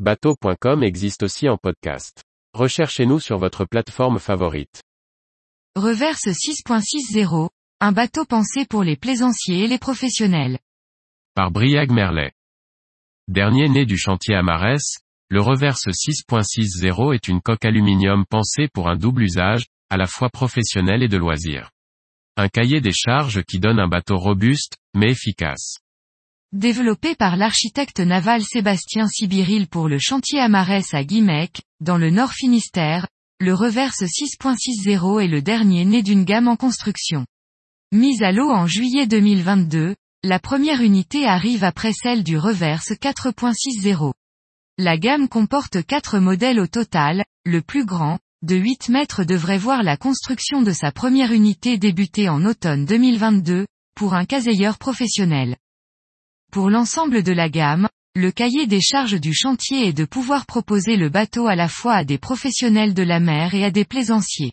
Bateau.com existe aussi en podcast. Recherchez-nous sur votre plateforme favorite. Reverse 6.60, un bateau pensé pour les plaisanciers et les professionnels. Par Briag Merlet. Dernier né du chantier Amarès, le Reverse 6.60 est une coque aluminium pensée pour un double usage, à la fois professionnel et de loisir. Un cahier des charges qui donne un bateau robuste, mais efficace. Développé par l'architecte naval Sébastien Sibiril pour le chantier Amarès à Guimec, dans le Nord Finistère, le Reverse 6.60 est le dernier né d'une gamme en construction. Mise à l'eau en juillet 2022, la première unité arrive après celle du Reverse 4.60. La gamme comporte quatre modèles au total, le plus grand, de 8 mètres devrait voir la construction de sa première unité débuter en automne 2022, pour un caseilleur professionnel. Pour l'ensemble de la gamme, le cahier des charges du chantier est de pouvoir proposer le bateau à la fois à des professionnels de la mer et à des plaisanciers.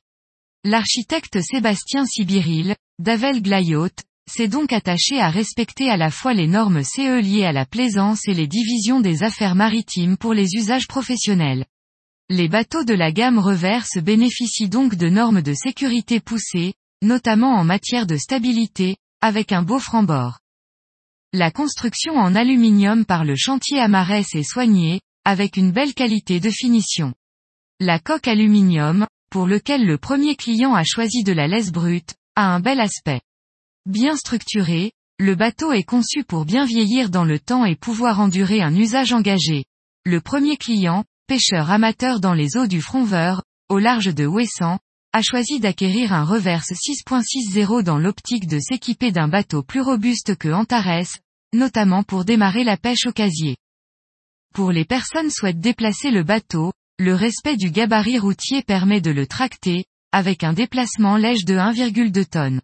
L'architecte Sébastien Sibiril, d'Avel Glayot, s'est donc attaché à respecter à la fois les normes CE liées à la plaisance et les divisions des affaires maritimes pour les usages professionnels. Les bateaux de la gamme reverse bénéficient donc de normes de sécurité poussées, notamment en matière de stabilité, avec un beau franc-bord. La construction en aluminium par le chantier Amarès est soignée, avec une belle qualité de finition. La coque aluminium, pour lequel le premier client a choisi de la laisse brute, a un bel aspect. Bien structuré, le bateau est conçu pour bien vieillir dans le temps et pouvoir endurer un usage engagé. Le premier client, pêcheur amateur dans les eaux du Fronveur, au large de Ouessant, a choisi d'acquérir un reverse 6.60 dans l'optique de s'équiper d'un bateau plus robuste que Antares, notamment pour démarrer la pêche au casier. Pour les personnes souhaitent déplacer le bateau, le respect du gabarit routier permet de le tracter, avec un déplacement léger de 1,2 tonnes.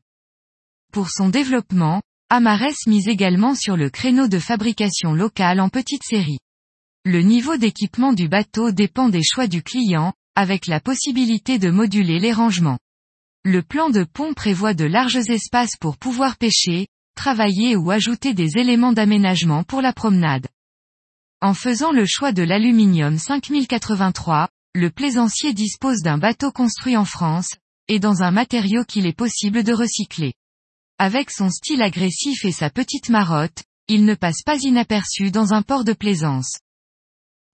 Pour son développement, Amarès mise également sur le créneau de fabrication locale en petite série. Le niveau d'équipement du bateau dépend des choix du client, avec la possibilité de moduler les rangements. Le plan de pont prévoit de larges espaces pour pouvoir pêcher, travailler ou ajouter des éléments d'aménagement pour la promenade. En faisant le choix de l'aluminium 5083, le plaisancier dispose d'un bateau construit en France, et dans un matériau qu'il est possible de recycler. Avec son style agressif et sa petite marotte, il ne passe pas inaperçu dans un port de plaisance.